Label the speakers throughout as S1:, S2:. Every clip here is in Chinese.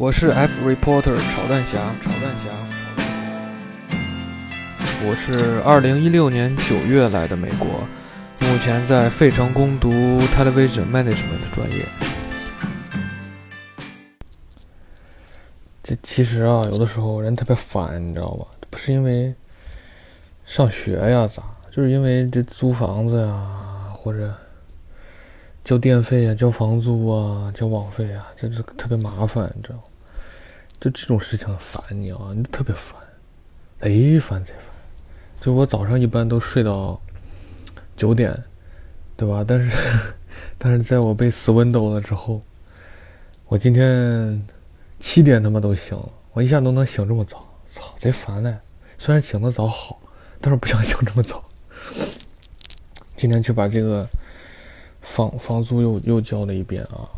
S1: 我是 F reporter 炒蛋侠，炒蛋侠。我是二零一六年九月来的美国，目前在费城攻读 television management 的专业。这其实啊，有的时候人特别烦，你知道吧？不是因为上学呀咋，就是因为这租房子呀，或者交电费呀、交房租啊、交网费啊，这是特别麻烦，你知道吗？就这种事情烦你啊，你特别烦，贼烦贼烦。就我早上一般都睡到九点，对吧？但是，但是在我被死 window 了之后，我今天。七点他妈都醒了，我一下都能醒这么早，操，贼烦嘞！虽然醒得早好，但是不想醒这么早。今天去把这个房房租又又交了一遍啊！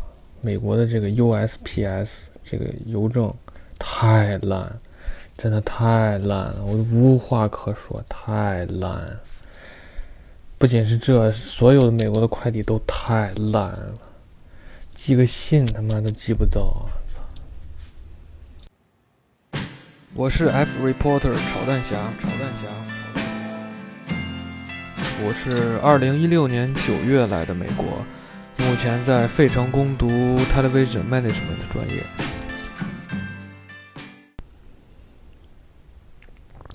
S1: 美国的这个 USPS 这个邮政太烂，真的太烂了，我无话可说，太烂。不仅是这，所有的美国的快递都太烂了，寄个信他妈都寄不到。我是 F reporter 炒蛋侠，炒蛋侠。我是二零一六年九月来的美国，目前在费城攻读 television management 专业。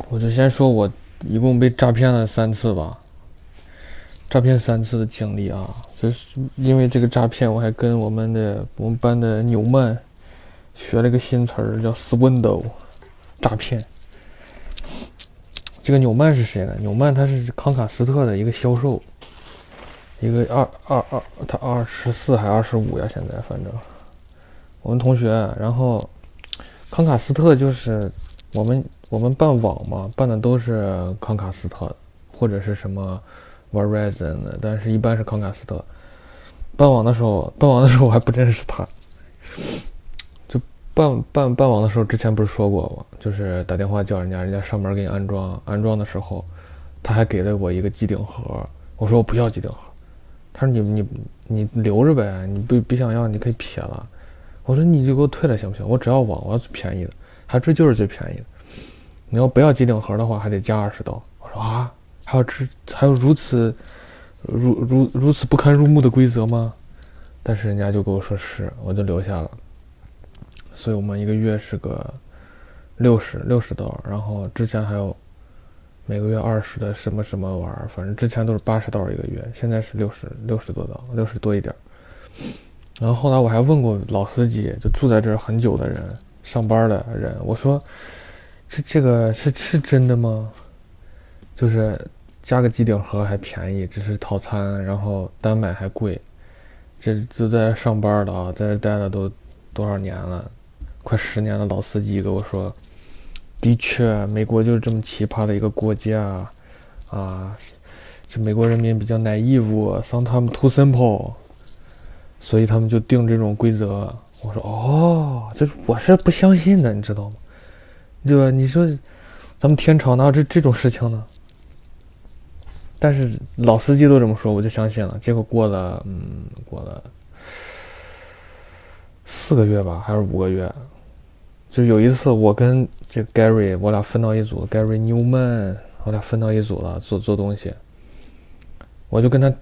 S1: 我就先说我一共被诈骗了三次吧，诈骗三次的经历啊，就是因为这个诈骗，我还跟我们的我们班的纽曼学了个新词儿，叫 swindle。诈骗，这个纽曼是谁呢？纽曼他是康卡斯特的一个销售，一个二二二，他二十四还二十五呀？现在反正我们同学，然后康卡斯特就是我们我们办网嘛，办的都是康卡斯特或者是什么 Verizon 的，但是一般是康卡斯特。办网的时候，办网的时候我还不认识他。办办办网的时候，之前不是说过吗？就是打电话叫人家，人家上门给你安装。安装的时候，他还给了我一个机顶盒。我说我不要机顶盒。他说你你你留着呗，你不不想要你可以撇了。我说你就给我退了行不行？我只要网，我要最便宜的。他说这就是最便宜的。你要不要机顶盒的话，还得加二十刀。我说啊，还有这还有如此如如如此不堪入目的规则吗？但是人家就跟我说是，我就留下了。所以我们一个月是个六十六十刀，然后之前还有每个月二十的什么什么玩意儿，反正之前都是八十刀一个月，现在是六十六十多刀，六十多一点。然后后来我还问过老司机，就住在这儿很久的人，上班的人，我说这这个是是真的吗？就是加个机顶盒还便宜，只是套餐，然后单买还贵。这都在上班的啊，在这待了都多少年了？快十年的老司机跟我说：“的确，美国就是这么奇葩的一个国家，啊，这美国人民比较 naive，sometimes too simple，所以他们就定这种规则。”我说：“哦，就是我是不相信的，你知道吗？对吧？你说咱们天朝哪有这这种事情呢？但是老司机都这么说，我就相信了。结果过了，嗯，过了四个月吧，还是五个月。”就有一次，我跟这 Gary，我俩分到一组，Gary Newman，我俩分到一组了，做做东西。我就跟他，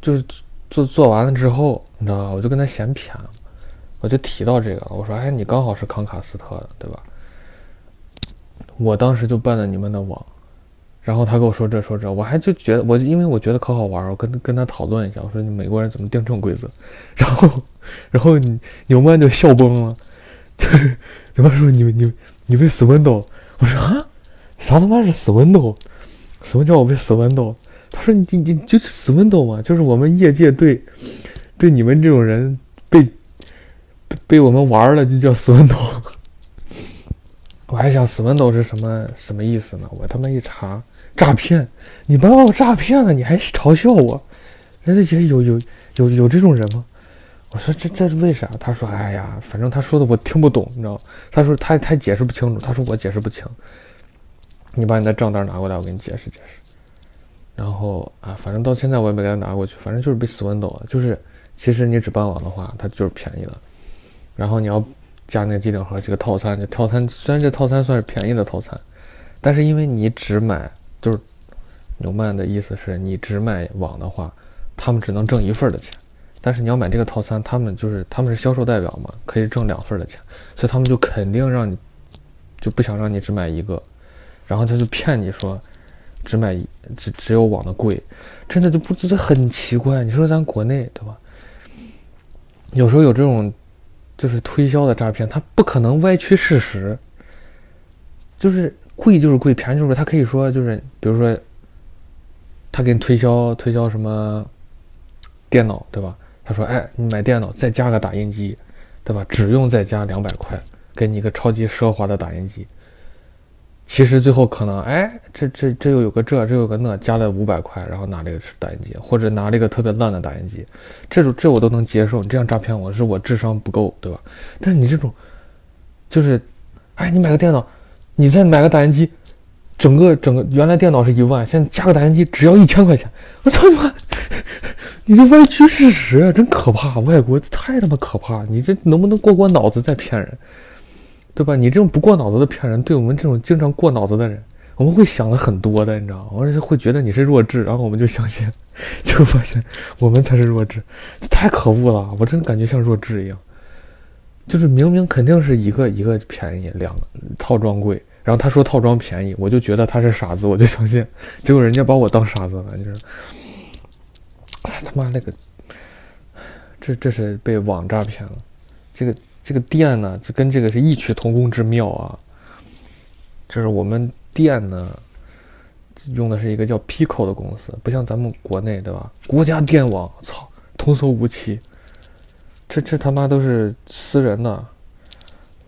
S1: 就是做做完了之后，你知道吧？我就跟他闲谝，我就提到这个，我说：“哎，你刚好是康卡斯特的，对吧？”我当时就办了你们的网，然后他跟我说这说这，我还就觉得我因为我觉得可好玩，我跟跟他讨论一下，我说：“你美国人怎么定这种规则？” 然后，然后纽曼就笑崩了。对方说：“你你你被死 window。”我说：“啊，啥他妈是死 window？什么叫我被死 window？” 他说：“你你就是死 window 嘛，就是我们业界对对你们这种人被被我们玩了，就叫死 window。”我还想死 window 是什么什么意思呢？我他妈一查，诈骗！你把我诈骗了，你还嘲笑我？人家有有有有这种人吗？我说这这是为啥？他说：“哎呀，反正他说的我听不懂，你知道他说他他解释不清楚。他说我解释不清。你把你的账单拿过来，我给你解释解释。然后啊，反正到现在我也没给他拿过去。反正就是被死 window 了。就是其实你只办网的话，它就是便宜了。然后你要加那个机顶盒这个套餐，这套餐虽然这套餐算是便宜的套餐，但是因为你只买就是纽曼的意思是你只买网的话，他们只能挣一份的钱。但是你要买这个套餐，他们就是他们是销售代表嘛，可以挣两份的钱，所以他们就肯定让你就不想让你只买一个，然后他就骗你说只买只只有网的贵，真的就不觉得很奇怪。你说咱国内对吧？有时候有这种就是推销的诈骗，他不可能歪曲事实，就是贵就是贵，便宜就是他可以说就是比如说他给你推销推销什么电脑对吧？他说：“哎，你买电脑再加个打印机，对吧？只用再加两百块，给你一个超级奢华的打印机。其实最后可能，哎，这这这又有个这，这有个那，加了五百块，然后拿这个打印机，或者拿这个特别烂的打印机，这种这我都能接受。你这样诈骗我是我智商不够，对吧？但你这种，就是，哎，你买个电脑，你再买个打印机，整个整个原来电脑是一万，现在加个打印机只要一千块钱，我操你妈！”你这歪曲事实啊，真可怕！外国太他妈可怕！你这能不能过过脑子再骗人，对吧？你这种不过脑子的骗人，对我们这种经常过脑子的人，我们会想的很多的，你知道吗？而且会觉得你是弱智，然后我们就相信，就发现我们才是弱智，太可恶了！我真的感觉像弱智一样，就是明明肯定是一个一个便宜，两个套装贵，然后他说套装便宜，我就觉得他是傻子，我就相信，结果人家把我当傻子了，你知道。哎他妈那个，这这是被网诈骗了。这个这个店呢，就跟这个是异曲同工之妙啊。就是我们店呢，用的是一个叫 Pico 的公司，不像咱们国内对吧？国家电网，操，童叟无欺。这这他妈都是私人的，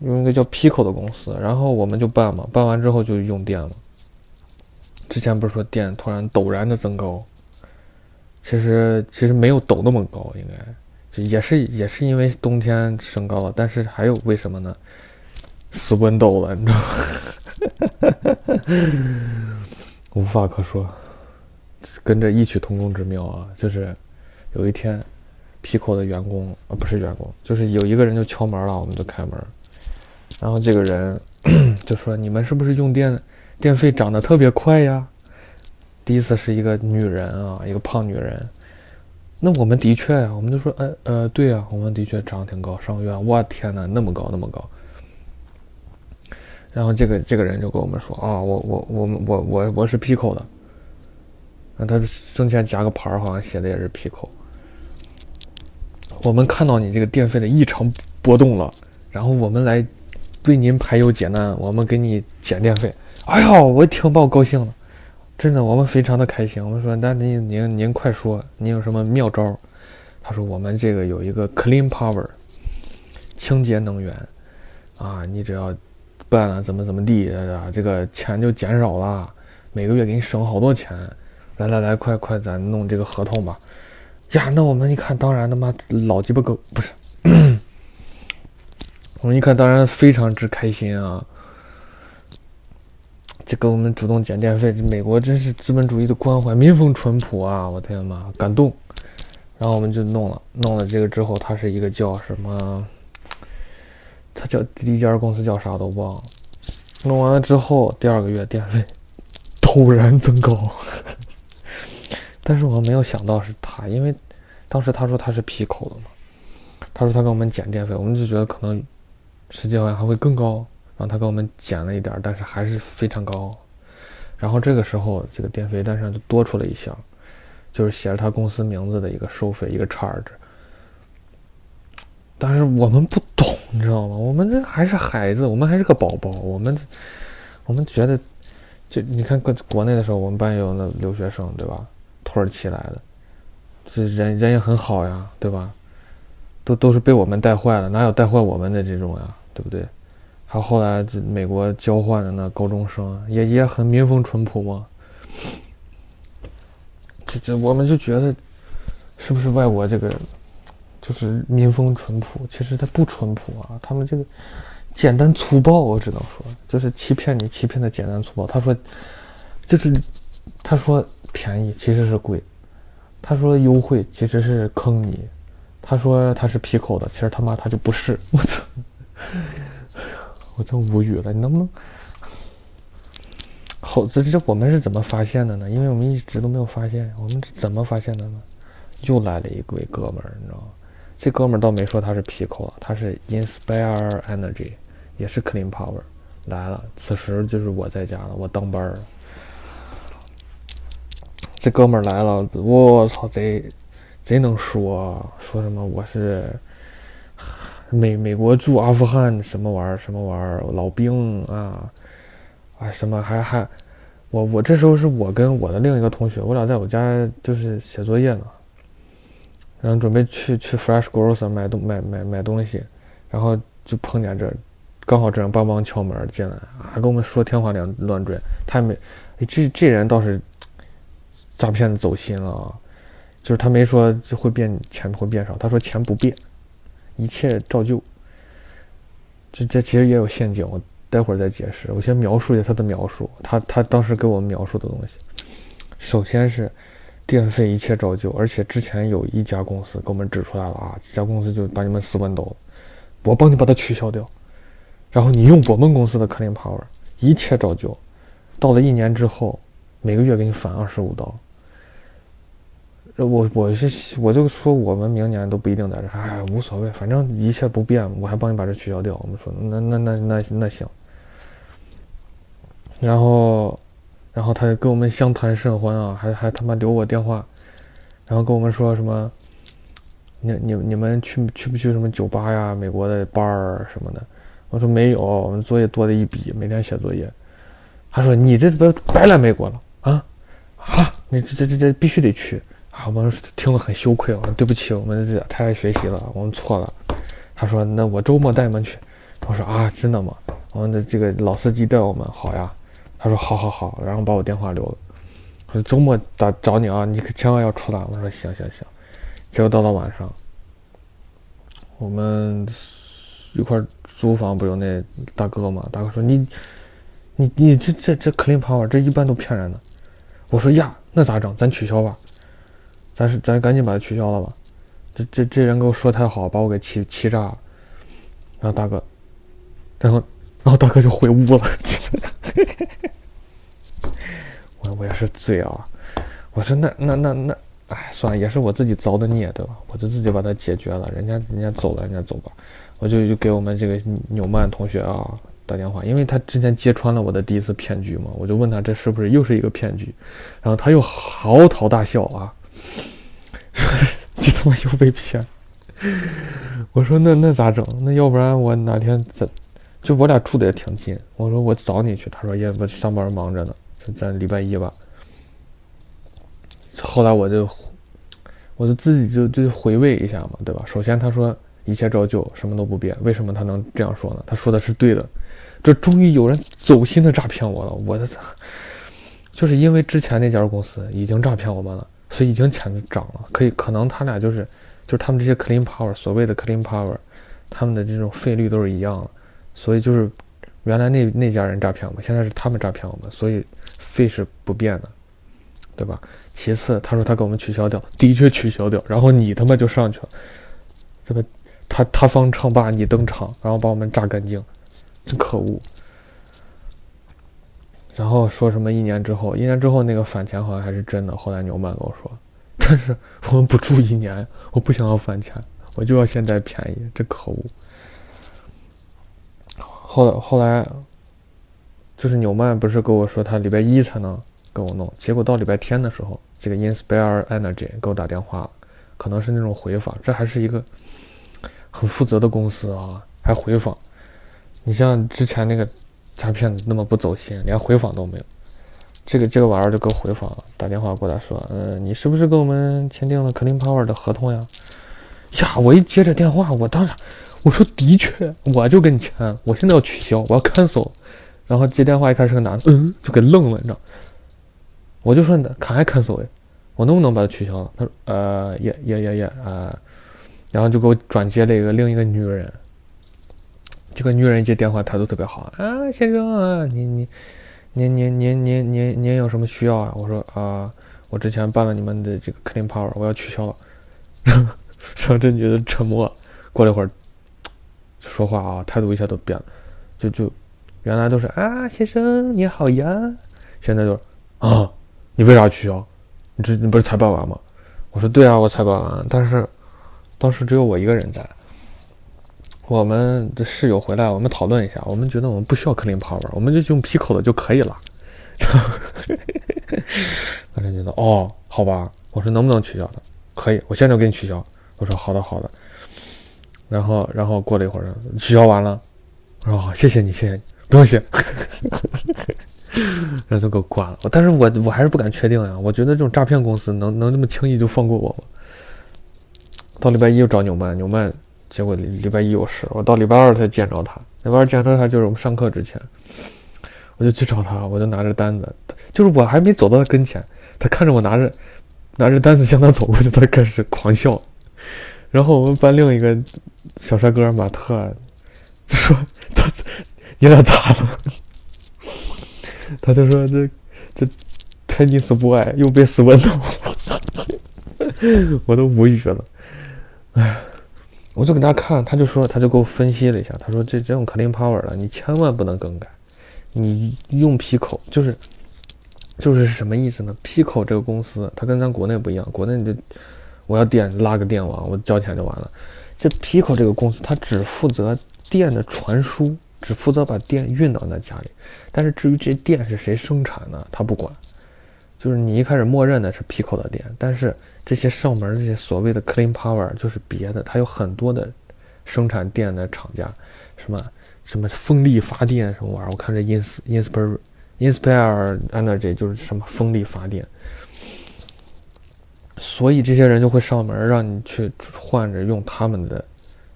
S1: 用一个叫 Pico 的公司，然后我们就办嘛，办完之后就用电了。之前不是说电突然陡然的增高？其实其实没有抖那么高，应该就也是也是因为冬天升高了，但是还有为什么呢？死温抖了，你知道吗？无话可说，跟着异曲同工之妙啊！就是有一天，Pico 的员工啊，不是员工，就是有一个人就敲门了，我们就开门，然后这个人 就说：“你们是不是用电电费涨得特别快呀？”第一次是一个女人啊，一个胖女人。那我们的确呀，我们就说，哎呃，对呀，我们的确长得挺高。上个月，我天哪，那么高，那么高。然后这个这个人就跟我们说啊，我我我我我我是 Pico 的。那他胸前夹个牌儿，好像写的也是 Pico。我们看到你这个电费的异常波动了，然后我们来为您排忧解难，我们给你减电费。哎呦，我一听把我高兴了。真的，我们非常的开心。我们说，那您您您快说，您有什么妙招？他说，我们这个有一个 Clean Power，清洁能源，啊，你只要办了怎么怎么地啊，这个钱就减少了，每个月给你省好多钱。来来来，快快，咱弄这个合同吧。呀，那我们一看，当然他妈老鸡巴狗不是，我们一看，当然非常之开心啊。就给我们主动减电费，这美国真是资本主义的关怀，民风淳朴啊！我天妈，感动。然后我们就弄了，弄了这个之后，它是一个叫什么？它叫第一家公司叫啥都忘了。弄完了之后，第二个月电费 突然增高。但是我没有想到是他，因为当时他说他是 P 口的嘛，他说他给我们减电费，我们就觉得可能实际好像还会更高。然后他给我们减了一点，但是还是非常高。然后这个时候，这个电费单上就多出了一项，就是写着他公司名字的一个收费，一个 charge。但是我们不懂，你知道吗？我们这还是孩子，我们还是个宝宝，我们我们觉得，就你看国国内的时候，我们班有那留学生，对吧？土耳其来的，这人人也很好呀，对吧？都都是被我们带坏了，哪有带坏我们的这种呀，对不对？他后来美国交换的那高中生也也很民风淳朴嘛，这这我们就觉得，是不是外国这个就是民风淳朴？其实他不淳朴啊，他们这个简单粗暴，我只能说就是欺骗你，欺骗的简单粗暴。他说就是他说便宜其实是贵，他说优惠其实是坑你，他说他是皮口的，其实他妈他就不是，我操！我真无语了，你能不能？好，这这我们是怎么发现的呢？因为我们一直都没有发现，我们怎么发现的呢？又来了一位哥们儿，你知道吗？这哥们儿倒没说他是 Pico，他是 Inspire Energy，也是 Clean Power 来了。此时就是我在家了，我当班儿。这哥们儿来了，我操，贼贼能说，说什么我是美美国驻阿富汗什么玩意儿什么玩意儿老兵啊啊什么还还我我这时候是我跟我的另一个同学，我俩在我家就是写作业呢。然后准备去去 Fresh Grocer 买东买买买东西，然后就碰见这，刚好这样梆梆敲门进来，还跟我们说天花乱乱坠。他也没，这这人倒是诈骗走心了啊，就是他没说会变钱会变少，他说钱不变，一切照旧。这这其实也有陷阱，我待会儿再解释。我先描述一下他的描述，他他当时给我们描述的东西，首先是。电费一切照旧，而且之前有一家公司给我们指出来了啊，这家公司就把你们私奔都，我帮你把它取消掉，然后你用我们公司的 Clean Power，一切照旧，到了一年之后，每个月给你返二十五刀。我我是我就说我们明年都不一定在这，哎，无所谓，反正一切不变，我还帮你把这取消掉。我们说那那那那那行，然后。然后他就跟我们相谈甚欢啊，还还他妈留我电话，然后跟我们说什么，你你你们去去不去什么酒吧呀、美国的 bar 什么的？我说没有，我们作业多的一笔，每天写作业。他说你这不白来美国了啊？啊，你这这这这必须得去啊！我们听了很羞愧，我说对不起，我们这太爱学习了，我们错了。他说那我周末带你们去。我说啊，真的吗？我们的这个老司机带我们，好呀。他说好好好，然后把我电话留了。我说周末打找你啊，你可千万要出来。我说行行行。结果到了晚上，我们一块租房不有那大哥吗？大哥说你你你这这这 clean power 这一般都骗人的。我说呀，那咋整？咱取消吧，咱是咱赶紧把它取消了吧。这这这人给我说太好，把我给气气炸了。然后大哥，然后然后大哥就回屋了。我我也是醉啊！我说那那那那，哎，算了，也是我自己造的孽，对吧？我就自己把它解决了。人家人家走了，人家走吧。我就就给我们这个纽曼同学啊打电话，因为他之前揭穿了我的第一次骗局嘛，我就问他这是不是又是一个骗局，然后他又嚎啕大笑啊，说你他妈又被骗。我说那那咋整？那要不然我哪天咱。就我俩住的也挺近，我说我找你去，他说也不上班忙着呢，咱咱礼拜一吧。后来我就，我就自己就就回味一下嘛，对吧？首先他说一切照旧，什么都不变，为什么他能这样说呢？他说的是对的，这终于有人走心的诈骗我了，我的，就是因为之前那家公司已经诈骗我们了，所以已经钱涨了，可以可能他俩就是就是他们这些 clean power 所谓的 clean power，他们的这种费率都是一样的。所以就是，原来那那家人诈骗我们，现在是他们诈骗我们，所以费是不变的，对吧？其次，他说他给我们取消掉，的确取消掉，然后你他妈就上去了，这个他他方唱罢你登场，然后把我们榨干净，真可恶。然后说什么一年之后，一年之后那个返钱好像还是真的，后来牛曼跟我说，但是我们不住一年，我不想要返钱，我就要现在便宜，真可恶。后来后来，就是纽曼不是跟我说他礼拜一才能给我弄，结果到礼拜天的时候，这个 Inspire Energy 给我打电话，可能是那种回访，这还是一个很负责的公司啊，还回访。你像之前那个诈骗子那么不走心，连回访都没有。这个这个玩意儿就给我回访了，打电话过来说，嗯，你是不是跟我们签订了 Clean Power 的合同呀？呀，我一接这电话，我当时。我说的确，我就跟你签，我现在要取消，我要 cancel。然后接电话一看是个男的，嗯，就给愣了，你知道？我就说你卡还 cancel，我能不能把它取消了？他说呃，也也也也啊，然后就给我转接了一个另一个女人。这个女人接电话态度特别好啊，先生啊，你你您您您您您您有什么需要啊？我说啊，我之前办了你们的这个 clean power，我要取消了。然后这女的沉默，过了一会儿。说话啊，态度一下都变了。就就原来都是啊，先生你好呀，现在就是啊，你为啥取消？你这你不是才办完吗？我说对啊，我才办完，但是当时只有我一个人在。我们的室友回来，我们讨论一下，我们觉得我们不需要 clean power，我们就用 Pico 的就可以了。我就觉得哦，好吧，我说能不能取消的？可以，我现在就给你取消。我说好的好的。然后然后过了一会儿，取消完了，我说好，谢谢你谢谢你，不用谢。然后就给我挂了。但是我我还是不敢确定呀，我觉得这种诈骗公司能能那么轻易就放过我吗？到礼拜一又找纽曼，纽曼。结果礼拜一有事，我到礼拜二才见着他。礼拜二见着他就是我们上课之前，我就去找他，我就拿着单子，就是我还没走到他跟前，他看着我拿着拿着单子向他走过去，他开始狂笑。然后我们班另一个小帅哥马特就说：“他你俩咋了？”他就说：“这这 Chinese boy 又被斯文了。”我都无语了，哎。我就给他看，他就说，他就给我分析了一下，他说这这种 clean power 的，你千万不能更改，你用 Pico 就是，就是什么意思呢？Pico 这个公司，它跟咱国内不一样，国内你就我要电拉个电网，我交钱就完了。这 Pico 这个公司，它只负责电的传输，只负责把电运到那家里，但是至于这电是谁生产的，他不管。就是你一开始默认的是 Pico 的电，但是这些上门这些所谓的 Clean Power 就是别的，它有很多的生产电的厂家，什么什么风力发电什么玩意儿，我看这 Ins Inspire Inspire Energy 就是什么风力发电，所以这些人就会上门让你去换着用他们的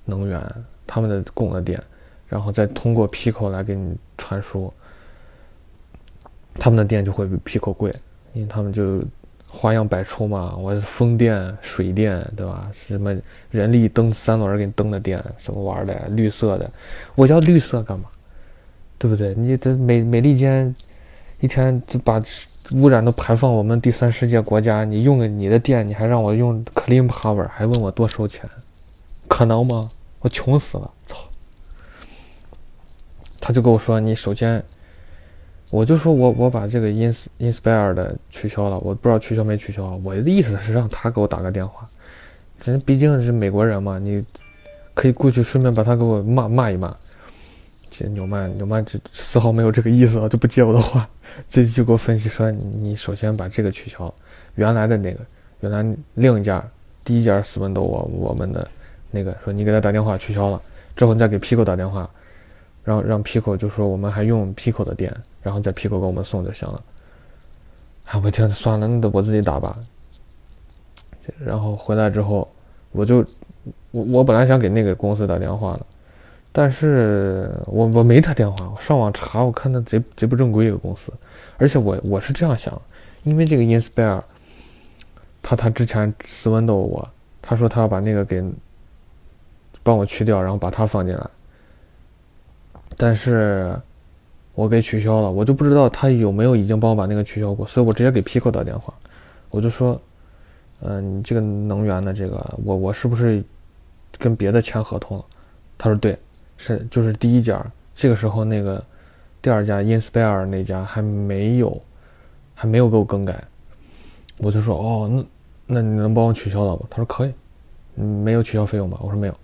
S1: 能源，他们的供的电，然后再通过 Pico 来给你传输，他们的电就会比 Pico 贵。因为他们就花样百出嘛，我风电、水电，对吧？什么人力蹬三轮给你蹬的电，什么玩的？绿色的，我叫绿色干嘛？对不对？你这美美利坚一天就把污染都排放我们第三世界国家，你用你的电，你还让我用 clean power，还问我多收钱，可能吗？我穷死了，操！他就跟我说，你首先。我就说我我把这个 ins inspire 的取消了，我不知道取消没取消。我的意思是让他给我打个电话，人毕竟是美国人嘛，你可以过去顺便把他给我骂骂一骂。这纽曼纽曼这丝毫没有这个意思啊，就不接我的话，这就给我分析说，你首先把这个取消，原来的那个原来另一家第一家斯文斗我我们的那个说你给他打电话取消了之后，你再给 Pico 打电话。让让 Pico 就说我们还用 Pico 的电，然后在 Pico 给我们送就行了。哎，我天，算了，那得我自己打吧。然后回来之后，我就我我本来想给那个公司打电话的，但是我我没他电话，我上网查，我看他贼贼不正规一个公司，而且我我是这样想，因为这个 Inspire，他他之前私问到我，他说他要把那个给帮我去掉，然后把他放进来。但是，我给取消了，我就不知道他有没有已经帮我把那个取消过，所以我直接给 Pico 打电话，我就说，嗯，你这个能源的这个，我我是不是跟别的签合同了？他说对，是就是第一家，这个时候那个第二家 Inspire 那家还没有，还没有给我更改，我就说哦，那那你能帮我取消了吗？他说可以，没有取消费用吧？我说没有，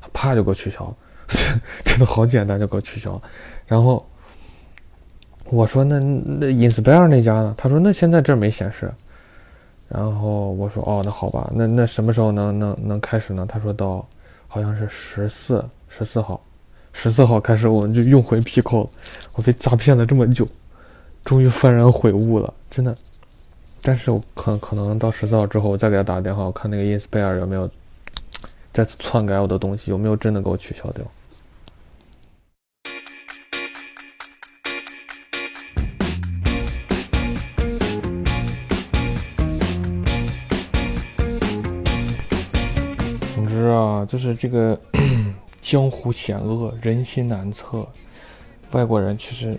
S1: 他啪就给我取消了。真 的好简单，就给我取消了。然后我说：“那那 Inspire 那家呢？”他说：“那现在这没显示。”然后我说：“哦，那好吧，那那什么时候能能能开始呢？”他说到好像是十四十四号，十四号开始我们就用回 Pico。我被诈骗了这么久，终于幡然悔悟了，真的。但是我可可能到十四号之后，我再给他打个电话，我看那个 Inspire 有没有再次篡改我的东西，有没有真的给我取消掉。就是这个江湖险恶，人心难测。外国人其实，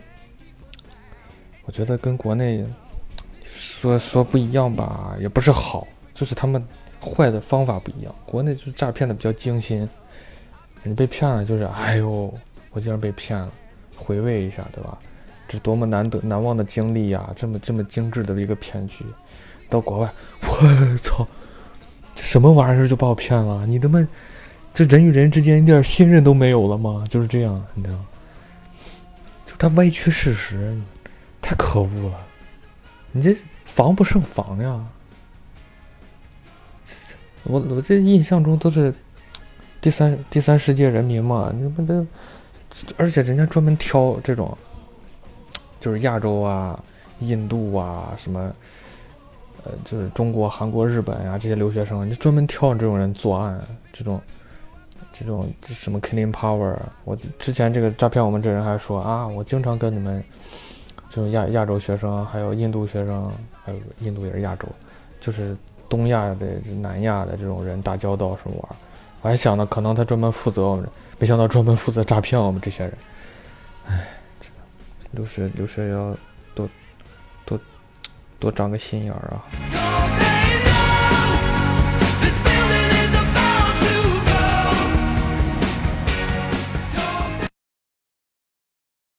S1: 我觉得跟国内说说不一样吧，也不是好，就是他们坏的方法不一样。国内就是诈骗的比较精心，你被骗了就是，哎呦，我竟然被骗了，回味一下，对吧？这多么难得难忘的经历呀！这么这么精致的一个骗局，到国外，我操，什么玩意儿就把我骗了？你他妈，这人与人之间一点信任都没有了吗？就是这样，你知道吗？就他歪曲事实，太可恶了！你这防不胜防呀！我我这印象中都是第三第三世界人民嘛，你不得，而且人家专门挑这种。就是亚洲啊、印度啊什么，呃，就是中国、韩国、日本呀这些留学生，你专门挑这种人作案，这种，这种什么 clean power。我之前这个诈骗我们这人还说啊，我经常跟你们，就是亚亚洲学生，还有印度学生，还有印度也是亚洲，就是东亚的、南亚的这种人打交道什么玩儿。我还想呢，可能他专门负责我们，没想到专门负责诈骗我们这些人，唉。留学留学要多多多长个心眼儿啊！